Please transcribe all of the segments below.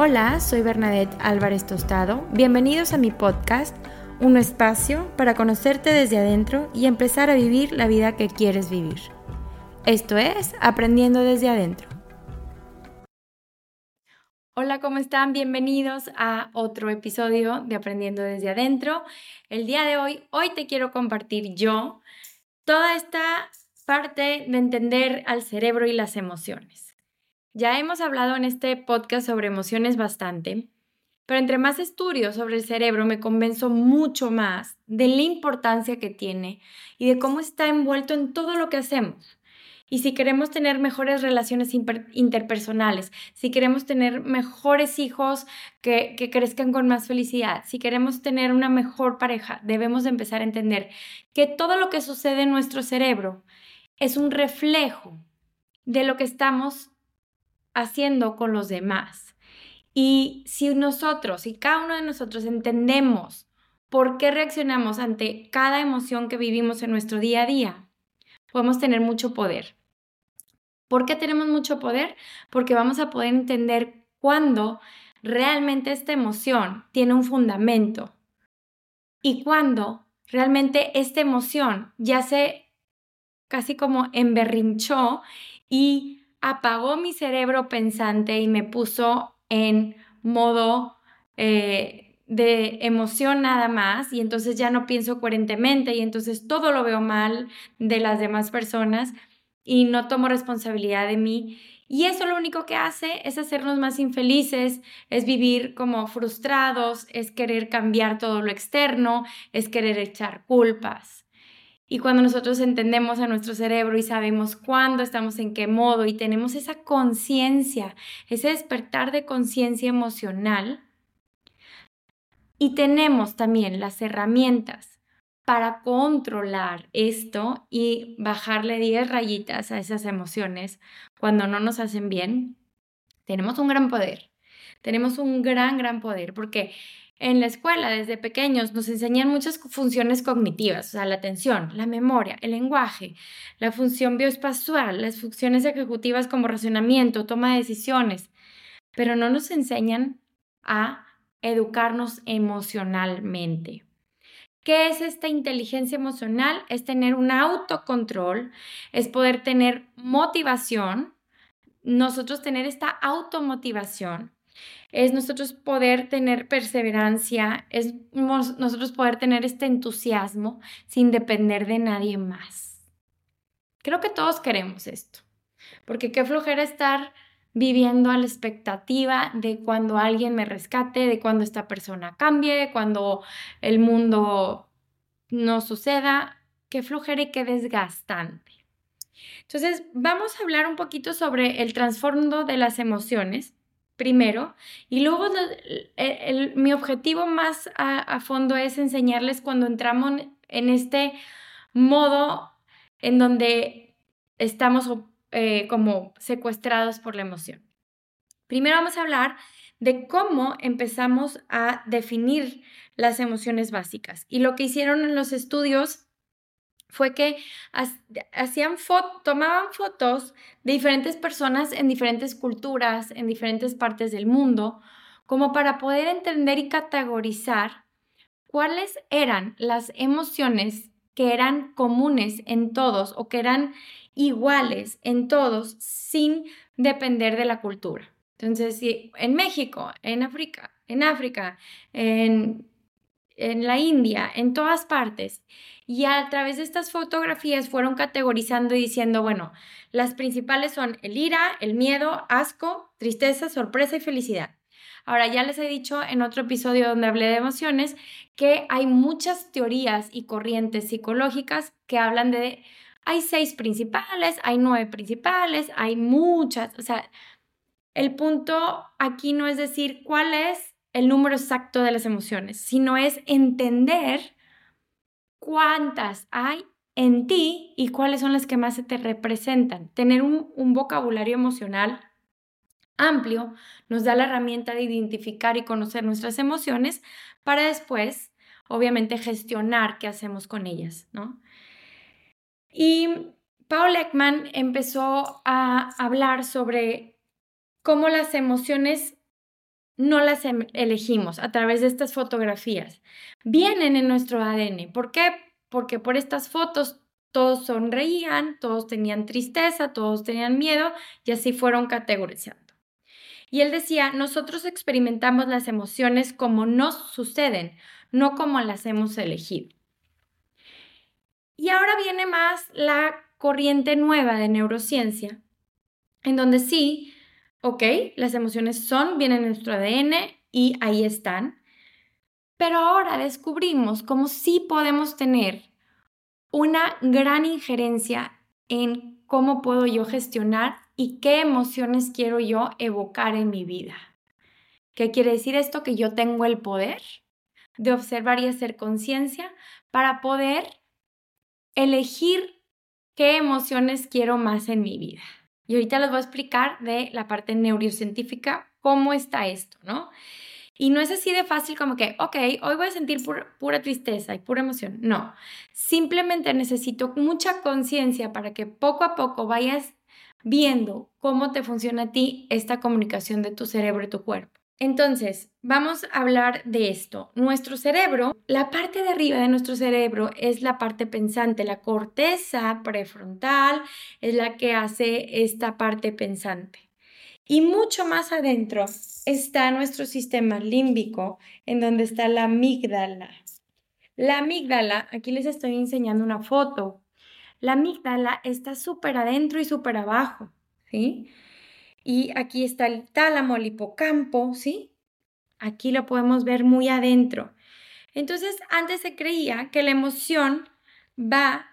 Hola, soy Bernadette Álvarez Tostado. Bienvenidos a mi podcast, un espacio para conocerte desde adentro y empezar a vivir la vida que quieres vivir. Esto es Aprendiendo desde adentro. Hola, ¿cómo están? Bienvenidos a otro episodio de Aprendiendo desde adentro. El día de hoy, hoy te quiero compartir yo toda esta parte de entender al cerebro y las emociones. Ya hemos hablado en este podcast sobre emociones bastante, pero entre más estudio sobre el cerebro me convenzo mucho más de la importancia que tiene y de cómo está envuelto en todo lo que hacemos. Y si queremos tener mejores relaciones interpersonales, si queremos tener mejores hijos que, que, crezcan con más felicidad, si queremos tener una mejor pareja, debemos empezar a entender que todo lo que sucede en nuestro cerebro es un reflejo de lo que estamos haciendo con los demás. Y si nosotros, si cada uno de nosotros entendemos por qué reaccionamos ante cada emoción que vivimos en nuestro día a día, podemos tener mucho poder. ¿Por qué tenemos mucho poder? Porque vamos a poder entender cuándo realmente esta emoción tiene un fundamento y cuándo realmente esta emoción ya se casi como emberrinchó y apagó mi cerebro pensante y me puso en modo eh, de emoción nada más y entonces ya no pienso coherentemente y entonces todo lo veo mal de las demás personas y no tomo responsabilidad de mí. Y eso lo único que hace es hacernos más infelices, es vivir como frustrados, es querer cambiar todo lo externo, es querer echar culpas. Y cuando nosotros entendemos a nuestro cerebro y sabemos cuándo estamos en qué modo y tenemos esa conciencia, ese despertar de conciencia emocional, y tenemos también las herramientas para controlar esto y bajarle 10 rayitas a esas emociones cuando no nos hacen bien, tenemos un gran poder. Tenemos un gran, gran poder porque en la escuela, desde pequeños, nos enseñan muchas funciones cognitivas, o sea, la atención, la memoria, el lenguaje, la función bioespacial, las funciones ejecutivas como razonamiento, toma de decisiones, pero no nos enseñan a educarnos emocionalmente. ¿Qué es esta inteligencia emocional? Es tener un autocontrol, es poder tener motivación, nosotros tener esta automotivación es nosotros poder tener perseverancia, es nosotros poder tener este entusiasmo sin depender de nadie más. Creo que todos queremos esto, porque qué flojera estar viviendo a la expectativa de cuando alguien me rescate, de cuando esta persona cambie, de cuando el mundo no suceda, qué flojera y qué desgastante. Entonces, vamos a hablar un poquito sobre el trasfondo de las emociones primero. Y luego mi objetivo más a, fondo es enseñarles cuando entramos en este modo en donde estamos eh, como secuestrados por la emoción. Primero vamos a hablar de cómo empezamos a definir las emociones básicas. Y lo que hicieron en los estudios fue que hacían tomaban fotos de diferentes personas en diferentes culturas, en diferentes partes del mundo, como para poder entender y categorizar cuáles eran las emociones que eran comunes en todos o que eran iguales en todos sin depender de la cultura. Entonces, si en México, en África, en África, en en la India, en todas partes. Y a través de estas fotografías fueron categorizando y diciendo, bueno, las principales son el ira, el miedo, asco, tristeza, sorpresa y felicidad. Ahora, ya les he dicho en otro episodio donde hablé de emociones que hay muchas teorías y corrientes psicológicas que hablan de, hay seis principales, hay nueve principales, hay muchas, o sea, el punto aquí no es decir cuál es el número exacto de las emociones, sino es entender cuántas hay en ti y cuáles son las que más se te representan. Tener un, vocabulario emocional amplio nos da la herramienta de identificar y conocer nuestras emociones para después, obviamente, gestionar qué hacemos con ellas, ¿no? Y Paul Ekman empezó a hablar sobre cómo las emociones no las em, elegimos a través de estas fotografías. Vienen en nuestro ADN. ¿Por qué? Porque por estas fotos todos sonreían, todos tenían tristeza, todos tenían miedo y así fueron categorizando. Y él decía, nosotros experimentamos las emociones como nos suceden, no como las hemos elegido. Y ahora viene más la corriente nueva de neurociencia, en donde sí, ok, las emociones son, vienen en nuestro ADN y ahí están, pero ahora descubrimos cómo sí podemos tener una gran injerencia en cómo puedo yo gestionar y qué emociones quiero yo evocar en mi vida. ¿Qué quiere decir esto? Que yo tengo el poder de observar y hacer conciencia para poder elegir qué emociones quiero más en mi vida. Y ahorita les voy a explicar de la parte neurocientífica cómo está esto, ¿no? Y no es así de fácil como que, ok, hoy voy a sentir pura, tristeza y pura emoción. No, simplemente necesito mucha conciencia para que poco a poco vayas viendo cómo te funciona a ti esta comunicación de tu cerebro y tu cuerpo. Entonces, vamos a hablar de esto. Nuestro cerebro, la parte de arriba de nuestro cerebro es la parte pensante, la corteza prefrontal es la que hace esta parte pensante. Y mucho más adentro está nuestro sistema límbico, en donde está la amígdala. La amígdala, aquí les estoy enseñando una foto. La amígdala está súper adentro y súper abajo, ¿sí? Y aquí está el tálamo, el hipocampo, ¿sí? Aquí lo podemos ver muy adentro. Entonces, antes se creía que la emoción va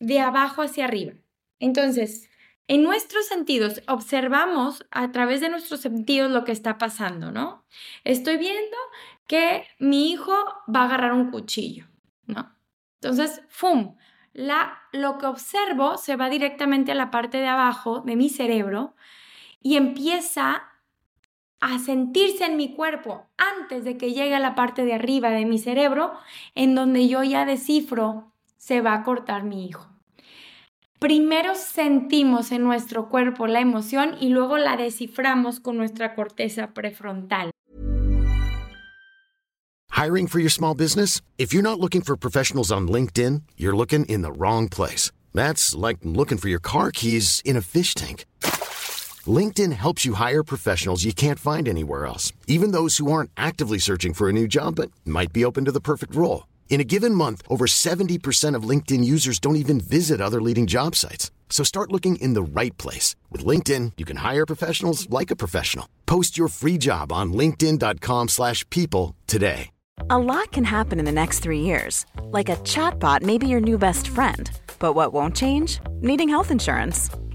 de abajo hacia arriba. Entonces, en nuestros sentidos, observamos a través de nuestros sentidos lo que está pasando, ¿no? Estoy viendo que mi hijo va a agarrar un cuchillo, ¿no? Entonces, ¡fum! La, lo que observo se va directamente a la parte de abajo de mi cerebro y empieza a sentirse en mi cuerpo antes de que llegue a la parte de arriba de mi cerebro, en donde yo ya descifro, se va a cortar mi hijo. Primero sentimos en nuestro cuerpo la emoción y luego la desciframos con nuestra corteza prefrontal. Hiring for your small business? If you're not looking for professionals on LinkedIn, you're looking in the wrong place. That's like looking for your car keys in a fish tank. LinkedIn helps you hire professionals you can't find anywhere else, even those who aren't actively searching for a new job but might be open to the perfect role. In a given month, over 70% of LinkedIn users don't even visit other leading job sites. So start looking in the right place. With LinkedIn, you can hire professionals like a professional. Post your free job on linkedin.com slash people today. A lot can happen in the next three years. Like a chatbot may be your new best friend. But what won't change? Needing health insurance.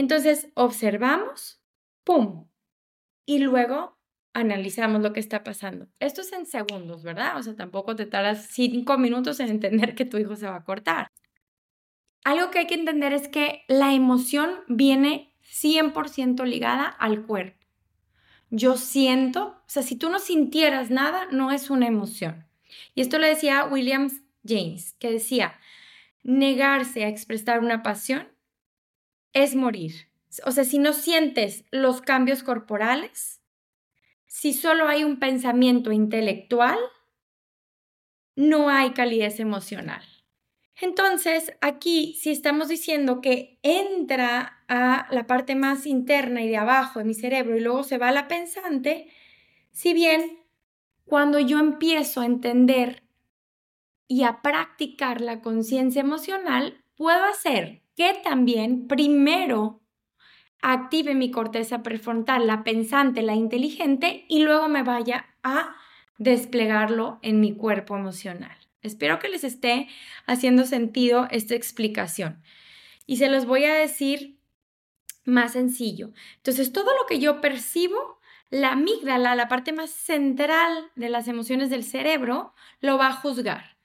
Entonces, observamos, ¡pum! Y luego analizamos lo que está pasando. Esto es en segundos, ¿verdad? O sea, tampoco te tardas cinco minutos en entender que tu hijo se va a cortar. Algo que hay que entender es que la emoción viene 100% ligada al cuerpo. Yo siento, o sea, si tú no sintieras nada, no es una emoción. Y esto lo decía Williams James, que decía, negarse a expresar una pasión es morir. O sea, si no sientes los cambios corporales, si solo hay un pensamiento intelectual, no hay calidez emocional. Entonces, aquí, si estamos diciendo que entra a la parte más interna y de abajo de mi cerebro y luego se va a la pensante, si bien cuando yo empiezo a entender y a practicar la conciencia emocional, puedo hacer que también primero active mi corteza prefrontal, la pensante, la inteligente, y luego me vaya a desplegarlo en mi cuerpo emocional. Espero que les esté haciendo sentido esta explicación. Y se los voy a decir más sencillo. Entonces, todo lo que yo percibo, la amígdala, la parte más central de las emociones del cerebro, lo va a juzgar.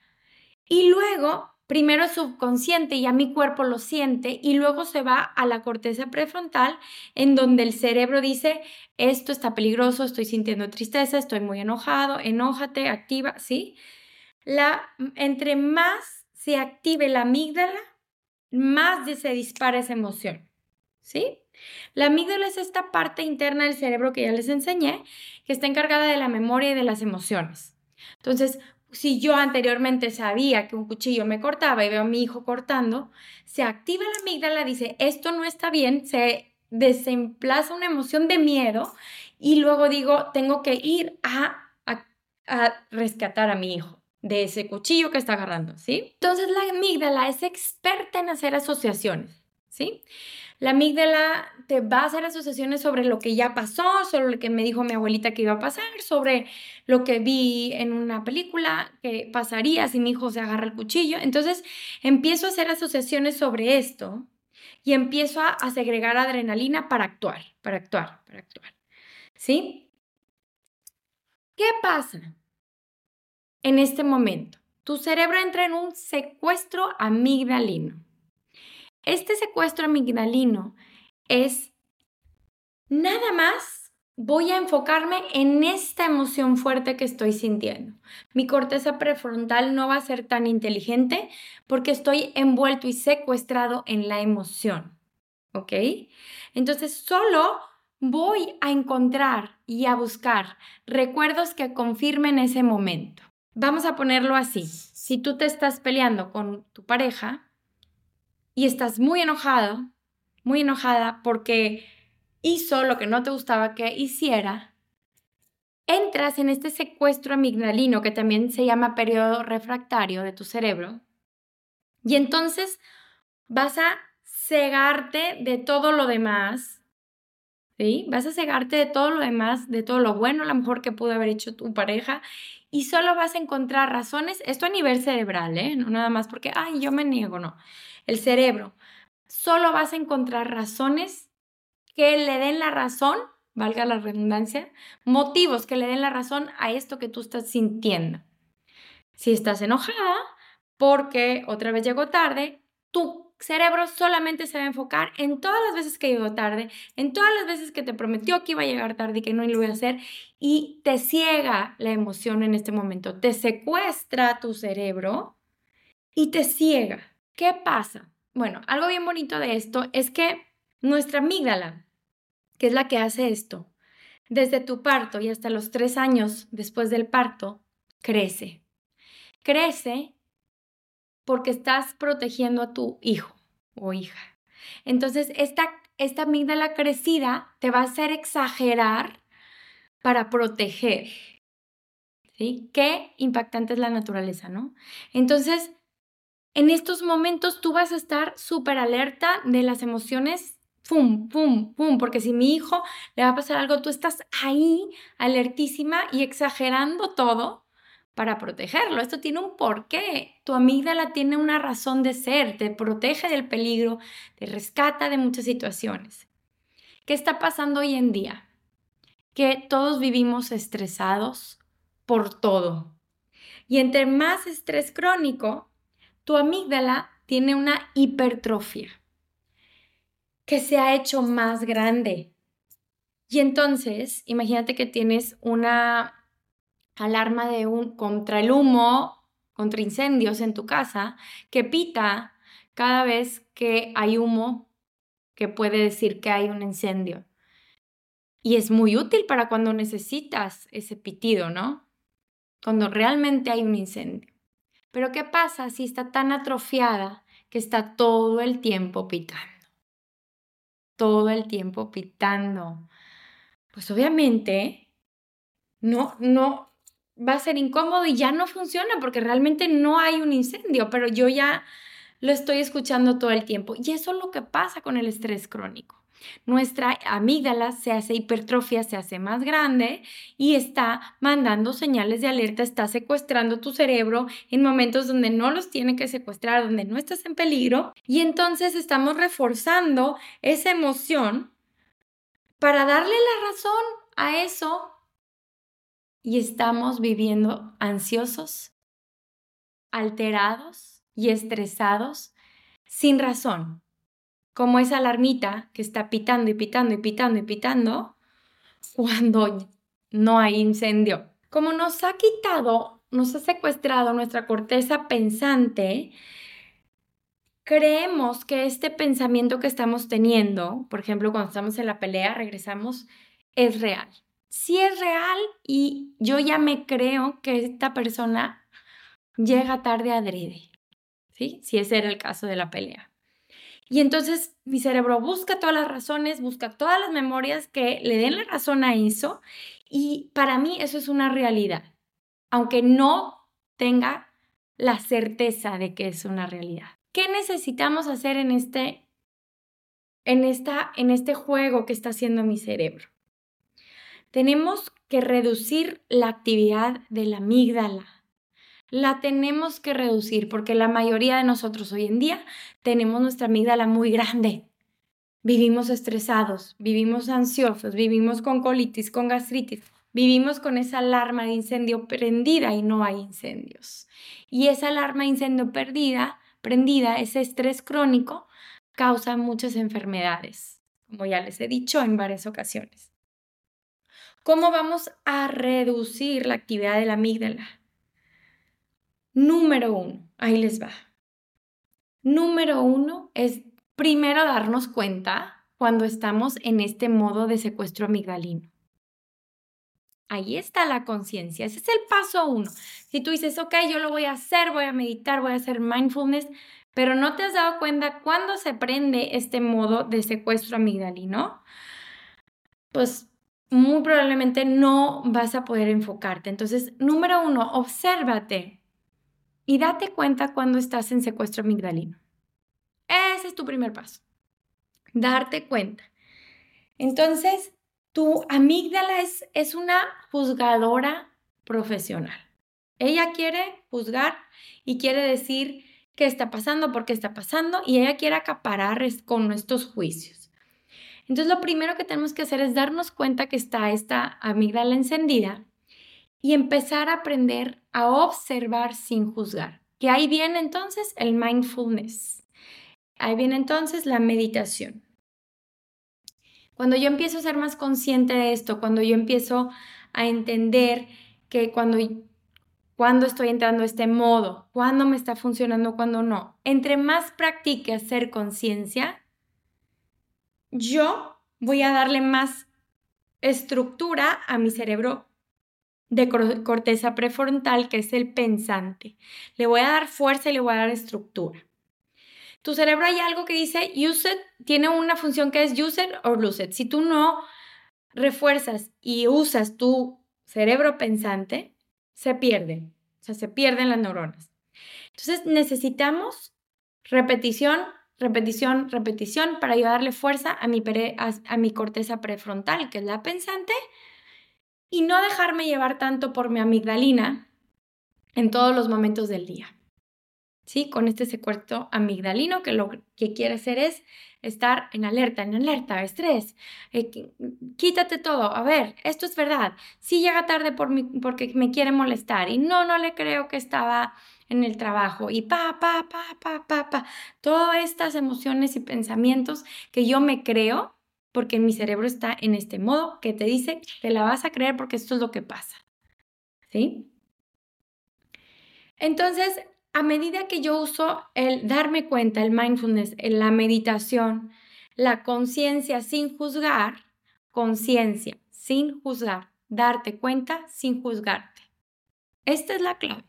Y luego, primero es subconsciente y a mi cuerpo lo siente y luego se va a la corteza prefrontal en donde el cerebro dice, esto está peligroso, estoy sintiendo tristeza, estoy muy enojado, enójate, activa, ¿sí? La, entre más se active la amígdala, más se dispara esa emoción. ¿sí? La amígdala es esta parte interna del cerebro que ya les enseñé, que está encargada de la memoria y de las emociones. Entonces, si yo anteriormente sabía que un cuchillo me cortaba y veo a mi hijo cortando, se activa la amígdala, dice, esto no está bien, se desemplaza una emoción de miedo y luego digo, tengo que ir a, rescatar a mi hijo de ese cuchillo que está agarrando, ¿sí? Entonces la amígdala es experta en hacer asociaciones, ¿sí? La amígdala te va a hacer asociaciones sobre lo que ya pasó, sobre lo que me dijo mi abuelita que iba a pasar, sobre lo que vi en una película que pasaría si mi hijo se agarra el cuchillo. Entonces empiezo a hacer asociaciones sobre esto y empiezo a, segregar adrenalina para actuar, para actuar, para actuar. ¿Sí? ¿Qué pasa en este momento? Tu cerebro entra en un secuestro amigdalino. Este secuestro amigdalino es nada más voy a enfocarme en esta emoción fuerte que estoy sintiendo. Mi corteza prefrontal no va a ser tan inteligente porque estoy envuelto y secuestrado en la emoción. ¿Ok? Entonces solo voy a encontrar y a buscar recuerdos que confirmen ese momento. Vamos a ponerlo así. Si tú te estás peleando con tu pareja, y estás muy enojado, muy enojada porque hizo lo que no te gustaba que hiciera, entras en este secuestro amigdalino que también se llama periodo refractario de tu cerebro y entonces vas a cegarte de todo lo demás, ¿sí? Vas a cegarte de todo lo demás, de todo lo bueno, a lo mejor que pudo haber hecho tu pareja y solo vas a encontrar razones, esto a nivel cerebral, ¿eh? No nada más porque, ay, yo me niego, no el cerebro. Solo vas a encontrar razones que le den la razón, valga la redundancia, motivos que le den la razón a esto que tú estás sintiendo. Si estás enojada porque otra vez llegó tarde, tu cerebro solamente se va a enfocar en todas las veces que llegó tarde, en todas las veces que te prometió que iba a llegar tarde y que no lo iba a hacer, y te ciega la emoción en este momento, te secuestra tu cerebro y te ciega. ¿Qué pasa? Bueno, algo bien bonito de esto es que nuestra amígdala, que es la que hace esto, desde tu parto y hasta los tres años después del parto, crece. Crece porque estás protegiendo a tu hijo o hija. Entonces, esta, esta amígdala crecida te va a hacer exagerar para proteger. ¿Sí? Qué impactante es la naturaleza, ¿no? Entonces, en estos momentos tú vas a estar súper alerta de las emociones, pum, pum, pum, porque si mi hijo le va a pasar algo, tú estás ahí alertísima y exagerando todo para protegerlo. Esto tiene un porqué. Tu amígdala tiene una razón de ser, te protege del peligro, te rescata de muchas situaciones. ¿Qué está pasando hoy en día? Que todos vivimos estresados por todo. Y entre más estrés crónico, tu amígdala tiene una hipertrofia que se ha hecho más grande. Y entonces, imagínate que tienes una alarma de un contra el humo, contra incendios en tu casa, que pita cada vez que hay humo, que puede decir que hay un incendio. Y es muy útil para cuando necesitas ese pitido, ¿no? Cuando realmente hay un incendio. Pero ¿qué pasa si está tan atrofiada que está todo el tiempo pitando? Todo el tiempo pitando. Pues obviamente no, no, va a ser incómodo y ya no funciona porque realmente no hay un incendio, pero yo ya lo estoy escuchando todo el tiempo. Y eso es lo que pasa con el estrés crónico. Nuestra amígdala se hace hipertrofia, se hace más grande y está mandando señales de alerta, está secuestrando tu cerebro en momentos donde no los tiene que secuestrar, donde no estás en peligro. Y entonces estamos reforzando esa emoción para darle la razón a eso y estamos viviendo ansiosos, alterados y estresados sin razón, como esa alarmita que está pitando y pitando y pitando y pitando cuando no hay incendio. Como nos ha quitado, nos ha secuestrado nuestra corteza pensante, creemos que este pensamiento que estamos teniendo, por ejemplo, cuando estamos en la pelea, regresamos, es real si es real y yo ya me creo que esta persona llega tarde adrede, ¿sí? Si ese era el caso de la pelea. Y entonces mi cerebro busca todas las razones, busca todas las memorias que le den la razón a eso y para mí eso es una realidad, aunque no tenga la certeza de que es una realidad. ¿Qué necesitamos hacer en este, en esta, en este juego que está haciendo mi cerebro? Tenemos que reducir la actividad de la amígdala. La tenemos que reducir porque la mayoría de nosotros hoy en día tenemos nuestra amígdala muy grande. Vivimos estresados, vivimos ansiosos, vivimos con colitis, con gastritis, vivimos con esa alarma de incendio prendida y no hay incendios. Y esa alarma de incendio perdida, prendida, ese estrés crónico, causa muchas enfermedades, como ya les he dicho en varias ocasiones. ¿Cómo vamos a reducir la actividad de la amígdala? Número uno, ahí les va. Número uno es primero darnos cuenta cuando estamos en este modo de secuestro amigdalino. Ahí está la conciencia. Ese es el paso uno. Si tú dices, ok, yo lo voy a hacer, voy a meditar, voy a hacer mindfulness, pero no te has dado cuenta cuándo se prende este modo de secuestro amigdalino, pues muy probablemente no vas a poder enfocarte. Entonces, número uno, obsérvate y date cuenta cuando estás en secuestro amigdalino. Ese es tu primer paso, darte cuenta. Entonces, tu amígdala es, es una juzgadora profesional. Ella quiere juzgar y quiere decir qué está pasando, por qué está pasando, y ella quiere acaparar con nuestros juicios. Entonces lo primero que tenemos que hacer es darnos cuenta que está esta amígdala encendida y empezar a aprender a observar sin juzgar. Que ahí viene entonces el mindfulness. Ahí viene entonces la meditación. Cuando yo empiezo a ser más consciente de esto, cuando yo empiezo a entender que cuando, cuando estoy entrando este modo, cuando me está funcionando, cuando no, entre más practique hacer conciencia, yo voy a darle más estructura a mi cerebro de corteza prefrontal, que es el pensante. Le voy a dar fuerza y le voy a dar estructura. Tu cerebro hay algo que dice use it, tiene una función que es use it or lose it. Si tú no refuerzas y usas tu cerebro pensante, se pierde. O sea, se pierden las neuronas. Entonces necesitamos repetición repetición, repetición para ayudarle fuerza a mi, a, mi corteza prefrontal, que es la pensante, y no dejarme llevar tanto por mi amigdalina en todos los momentos del día. ¿Sí? Con este secuestro amigdalino que lo que quiere hacer es estar en alerta, en alerta, estrés. Eh, quítate todo. A ver, esto es verdad. Sí llega tarde por porque me quiere molestar y no, no le creo que estaba en el trabajo y pa, pa, pa, pa, pa, pa, todas estas emociones y pensamientos que yo me creo porque mi cerebro está en este modo que te dice, te la vas a creer porque esto es lo que pasa. ¿Sí? Entonces, a medida que yo uso el darme cuenta, el mindfulness, la meditación, la conciencia sin juzgar, conciencia sin juzgar, darte cuenta sin juzgarte. Esta es la clave.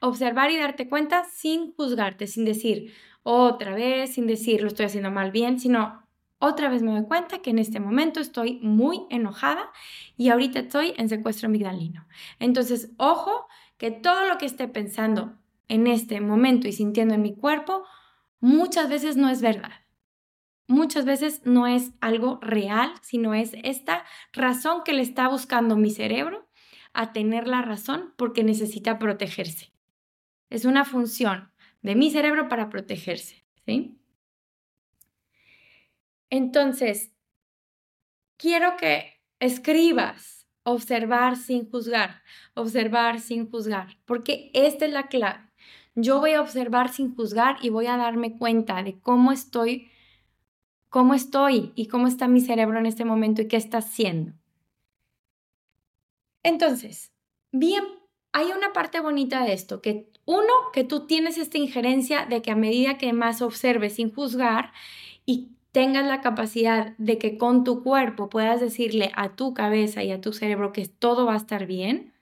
Observar y darte cuenta sin juzgarte, sin decir otra vez, sin decir lo estoy haciendo mal bien, sino otra vez me doy cuenta que en este momento estoy muy enojada y ahorita estoy en secuestro amigdalino. Entonces, ojo, que todo lo que esté pensando en este momento y sintiendo en mi cuerpo muchas veces no es verdad. Muchas veces no es algo real, sino es esta razón que le está buscando mi cerebro a tener la razón porque necesita protegerse. Es una función de mi cerebro para protegerse, ¿sí? Entonces, quiero que escribas observar sin juzgar, observar sin juzgar, porque esta es la clave. Yo voy a observar sin juzgar y voy a darme cuenta de cómo estoy, cómo estoy y cómo está mi cerebro en este momento y qué está haciendo. Entonces, bien, hay una parte bonita de esto, que uno, que tú tienes esta injerencia de que a medida que más observes sin juzgar y tengas la capacidad de que con tu cuerpo puedas decirle a tu cabeza y a tu cerebro que todo va a estar bien,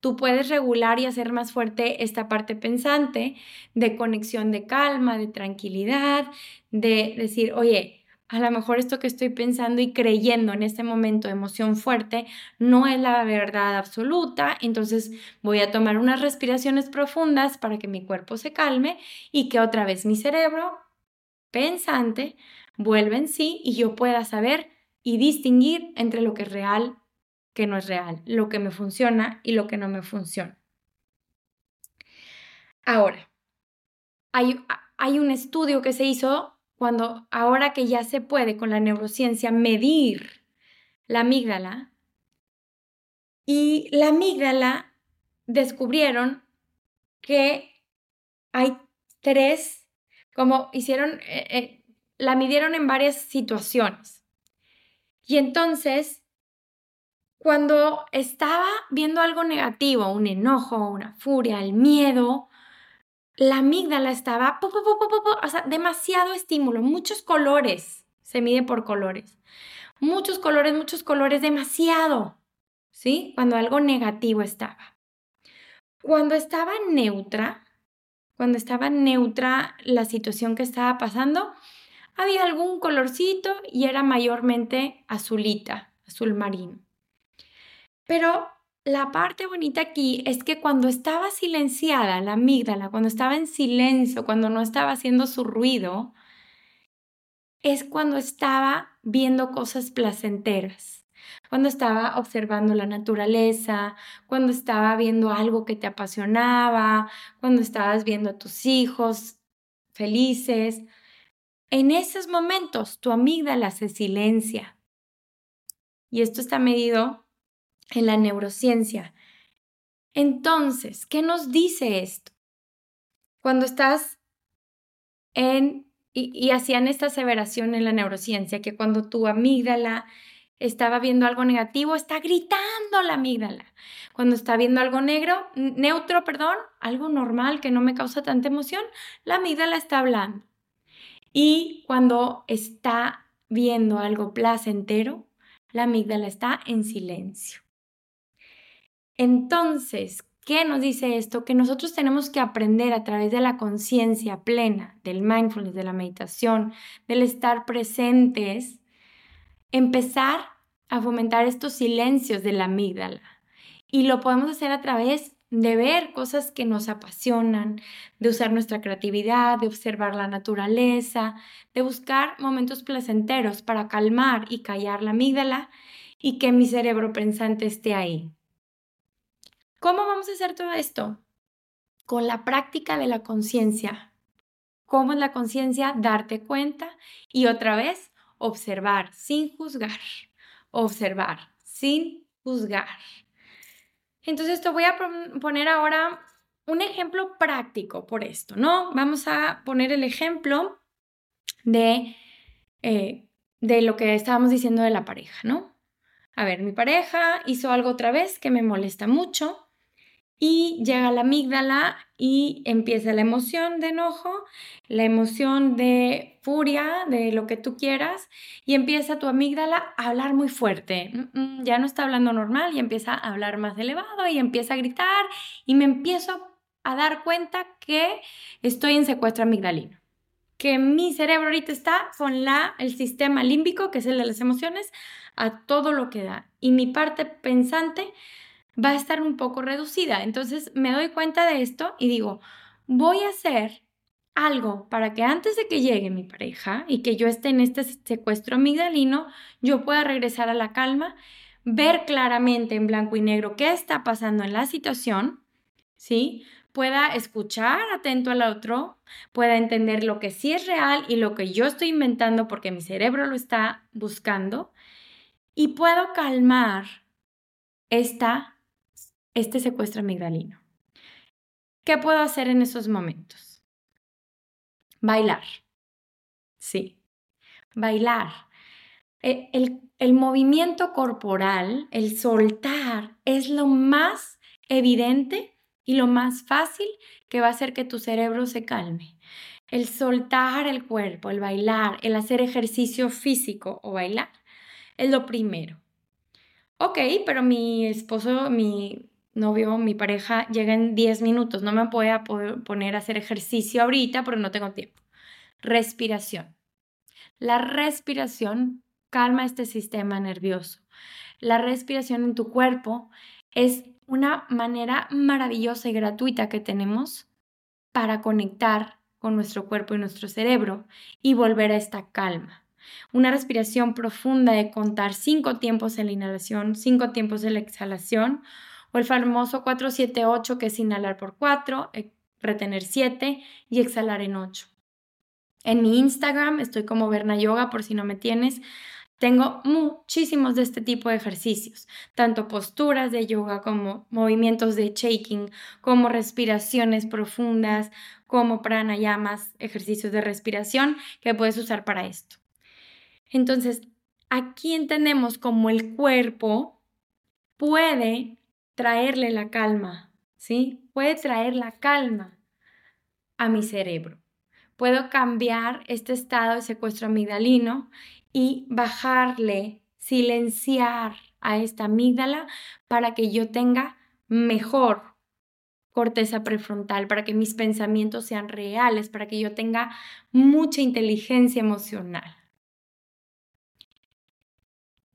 tú puedes regular y hacer más fuerte esta parte pensante de conexión de calma, de tranquilidad, de decir, oye, a lo mejor esto que estoy pensando y creyendo en este momento emoción fuerte no es la verdad absoluta, entonces voy a tomar unas respiraciones profundas para que mi cuerpo se calme y que otra vez mi cerebro pensante vuelve en sí y yo pueda saber y distinguir entre lo que es real, que no es real, lo que me funciona y lo que no me funciona. Ahora, hay, hay un estudio que se hizo cuando ahora que ya se puede con la neurociencia medir la amígdala y la amígdala descubrieron que hay tres, como hicieron, eh, eh, la midieron en varias situaciones. Y entonces, cuando estaba viendo algo negativo, un enojo, una furia, el miedo, la amígdala estaba, o sea, demasiado estímulo, muchos colores, se mide por colores, muchos colores, muchos colores, demasiado, ¿sí? Cuando algo negativo estaba. Cuando estaba neutra, cuando estaba neutra la situación que estaba pasando, había algún colorcito y era mayormente azulita, azul marino. Pero la parte bonita aquí es que cuando estaba silenciada la amígdala, cuando estaba en silencio, cuando no estaba haciendo su ruido, es cuando estaba viendo cosas placenteras, cuando estaba observando la naturaleza, cuando estaba viendo algo que te apasionaba, cuando estabas viendo a tus hijos felices, en esos momentos tu amígdala se silencia. Y esto está medido en la neurociencia. Entonces, ¿qué nos dice esto? Cuando estás en, y, hacían esta aseveración en la neurociencia, que cuando tu amígdala estaba viendo algo negativo, está gritando la amígdala. Cuando está viendo algo negro, neutro, perdón, algo normal que no me causa tanta emoción, la amígdala está hablando. Y cuando está viendo algo placentero, la amígdala está en silencio. Entonces, ¿qué nos dice esto? Que nosotros tenemos que aprender a través de la conciencia plena, del mindfulness, de la meditación, del estar presentes, empezar a fomentar estos silencios de la amígdala. Y lo podemos hacer a través de ver cosas que nos apasionan, de usar nuestra creatividad, de observar la naturaleza, de buscar momentos placenteros para calmar y callar la amígdala y que mi cerebro pensante esté ahí. ¿Cómo vamos a hacer todo esto? Con la práctica de la conciencia. ¿Cómo es la conciencia? Darte cuenta y otra vez observar sin juzgar. Observar sin juzgar. Entonces te voy a poner ahora un ejemplo práctico por esto, ¿no? Vamos a poner el ejemplo de, eh, de lo que estábamos diciendo de la pareja, ¿no? A ver, mi pareja hizo algo otra vez que me molesta mucho y llega la amígdala y empieza la emoción de enojo, la emoción de furia, de lo que tú quieras, y empieza tu amígdala a hablar muy fuerte. Mm, mm, ya no está hablando normal y empieza a hablar más elevado y empieza a gritar y me empiezo a dar cuenta que estoy en secuestro amigdalino. que mi cerebro ahorita está con la, el sistema límbico, que es el de las emociones, a todo lo que da. Y mi parte pensante va a estar un poco reducida. Entonces me doy cuenta de esto y digo, voy a hacer algo para que antes de que llegue mi pareja y que yo esté en este secuestro amigdalino, yo pueda regresar a la calma, ver claramente en blanco y negro qué está pasando en la situación, ¿sí? Pueda escuchar atento al otro, pueda entender lo que sí es real y lo que yo estoy inventando porque mi cerebro lo está buscando y puedo calmar esta este secuestro amigdalino. ¿Qué puedo hacer en esos momentos? Bailar. Sí, bailar. E, el, el, movimiento corporal, el soltar, es lo más evidente y lo más fácil que va a hacer que tu cerebro se calme. El soltar el cuerpo, el bailar, el hacer ejercicio físico o bailar, es lo primero. Ok, pero mi esposo, mi novio, mi pareja, llega en 10 minutos. No me voy a poner a hacer ejercicio ahorita porque no tengo tiempo. Respiración. La respiración calma este sistema nervioso. La respiración en tu cuerpo es una manera maravillosa y gratuita que tenemos para conectar con nuestro cuerpo y nuestro cerebro y volver a esta calma. Una respiración profunda de contar cinco tiempos en la inhalación, cinco tiempos en la exhalación o el famoso 478 que es inhalar por 4, eh, retener 7 y exhalar en 8. En mi Instagram estoy como Berna Yoga por si no me tienes. Tengo muchísimos de este tipo de ejercicios, tanto posturas de yoga como movimientos de shaking, como respiraciones profundas, como pranayamas, ejercicios de respiración que puedes usar para esto. Entonces, aquí entendemos cómo el cuerpo puede traerle la calma, ¿sí? Puede traer la calma a mi cerebro. Puedo cambiar este estado de secuestro amigdalino y bajarle, silenciar a esta amígdala para que yo tenga mejor corteza prefrontal, para que mis pensamientos sean reales, para que yo tenga mucha inteligencia emocional.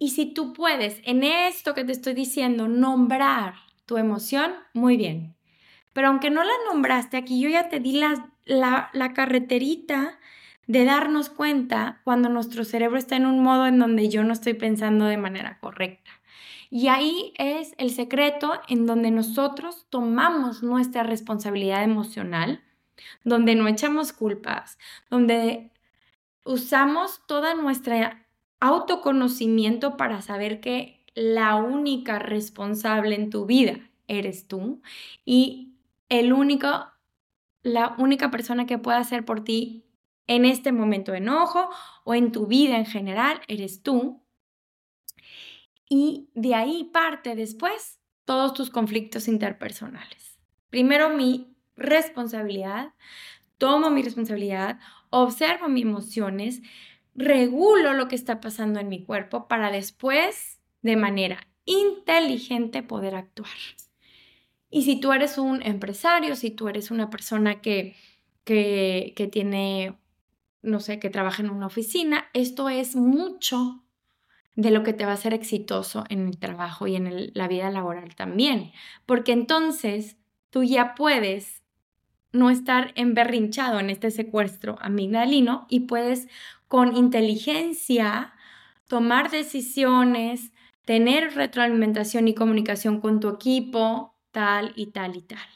Y si tú puedes en esto que te estoy diciendo nombrar tu emoción, muy bien. Pero aunque no la nombraste aquí, yo ya te di la, la, la carreterita de darnos cuenta cuando nuestro cerebro está en un modo en donde yo no estoy pensando de manera correcta. Y ahí es el secreto en donde nosotros tomamos nuestra responsabilidad emocional, donde no echamos culpas, donde usamos toda nuestra autoconocimiento para saber que la única responsable en tu vida eres tú y el único, la única persona que puede hacer por ti en este momento de enojo o en tu vida en general eres tú. Y de ahí parte después todos tus conflictos interpersonales. Primero mi responsabilidad, tomo mi responsabilidad, observo mis emociones, regulo lo que está pasando en mi cuerpo para después, de manera inteligente, poder actuar. Y si tú eres un empresario, si tú eres una persona que, que, que tiene, no sé, que trabaja en una oficina, esto es mucho de lo que te va a hacer exitoso en el trabajo y en la vida laboral también, porque entonces tú ya puedes no estar emberrinchado en este secuestro amigdalino y puedes con inteligencia tomar decisiones, tener retroalimentación y comunicación con tu equipo, tal y tal y tal.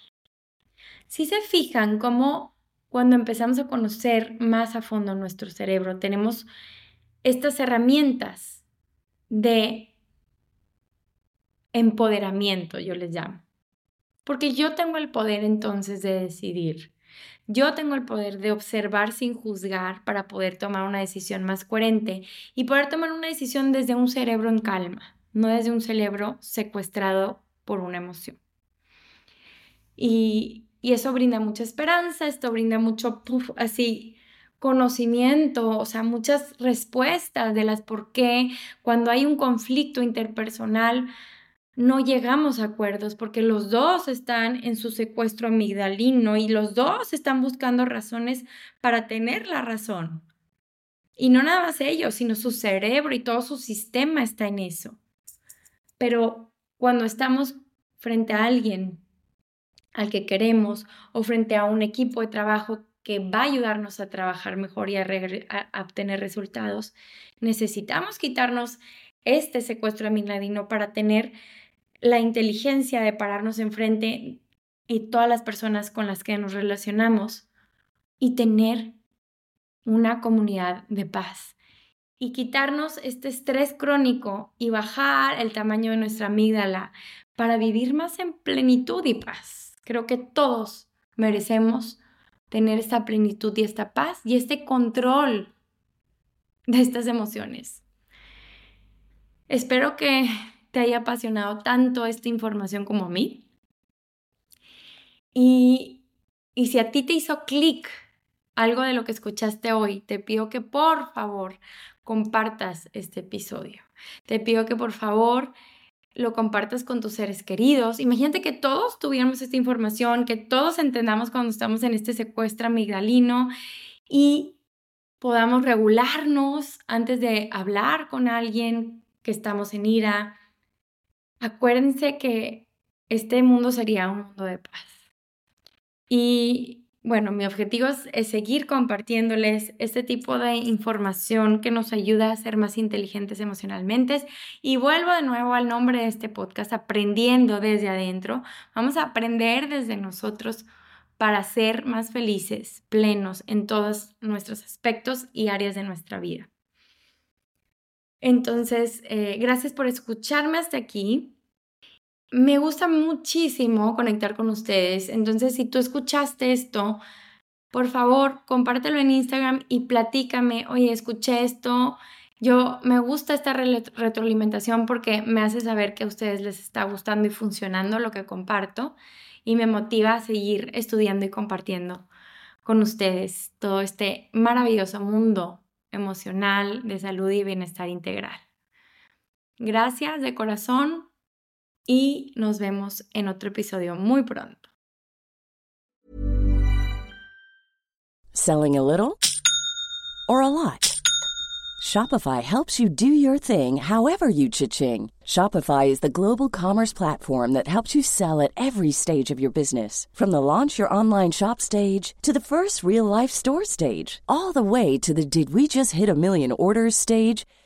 Si se fijan cómo cuando empezamos a conocer más a fondo nuestro cerebro, tenemos estas herramientas de empoderamiento, yo les llamo. Porque yo tengo el poder entonces de decidir yo tengo el poder de observar sin juzgar para poder tomar una decisión más coherente y poder tomar una decisión desde un cerebro en calma, no desde un cerebro secuestrado por una emoción. Y, eso brinda mucha esperanza, esto brinda mucho, así, conocimiento, o sea, muchas respuestas de las por qué cuando hay un conflicto interpersonal no llegamos a acuerdos porque los dos están en su secuestro amigdalino y los dos están buscando razones para tener la razón. Y no nada más ellos, sino su cerebro y todo su sistema está en eso. Pero cuando estamos frente a alguien al que queremos o frente a un equipo de trabajo que va a ayudarnos a trabajar mejor y a, obtener resultados, necesitamos quitarnos este secuestro amigdalino para tener la inteligencia de pararnos enfrente y todas las personas con las que nos relacionamos y tener una comunidad de paz y quitarnos este estrés crónico y bajar el tamaño de nuestra amígdala para vivir más en plenitud y paz. Creo que todos merecemos tener esta plenitud y esta paz y este control de estas emociones. Espero que te haya apasionado tanto esta información como a mí. Y, y si a ti te hizo clic algo de lo que escuchaste hoy, te pido que por favor compartas este episodio. Te pido que por favor lo compartas con tus seres queridos. Imagínate que todos tuviéramos esta información, que todos entendamos cuando estamos en este secuestro amigdalino y podamos regularnos antes de hablar con alguien que estamos en ira. Acuérdense que este mundo sería un mundo de paz. Y bueno, mi objetivo es, seguir compartiéndoles este tipo de información que nos ayuda a ser más inteligentes emocionalmente. Y vuelvo de nuevo al nombre de este podcast, aprendiendo desde adentro. Vamos a aprender desde nosotros para ser más felices, plenos en todos nuestros aspectos y áreas de nuestra vida. Entonces, eh, gracias por escucharme hasta aquí. Me gusta muchísimo conectar con ustedes. Entonces, si tú escuchaste esto, por favor, compártelo en Instagram y platícame, oye, escuché esto. Yo me gusta esta retroalimentación porque me hace saber que a ustedes les está gustando y funcionando lo que comparto y me motiva a seguir estudiando y compartiendo con ustedes todo este maravilloso mundo emocional de salud y bienestar integral. Gracias de corazón y nos vemos en otro episodio muy pronto. Selling a little or a lot? Shopify helps you do your thing however you cha-ching. Shopify is the global commerce platform that helps you sell at every stage of your business. From the launch your online shop stage to the first real life store stage, all the way to the did we just hit a million orders stage.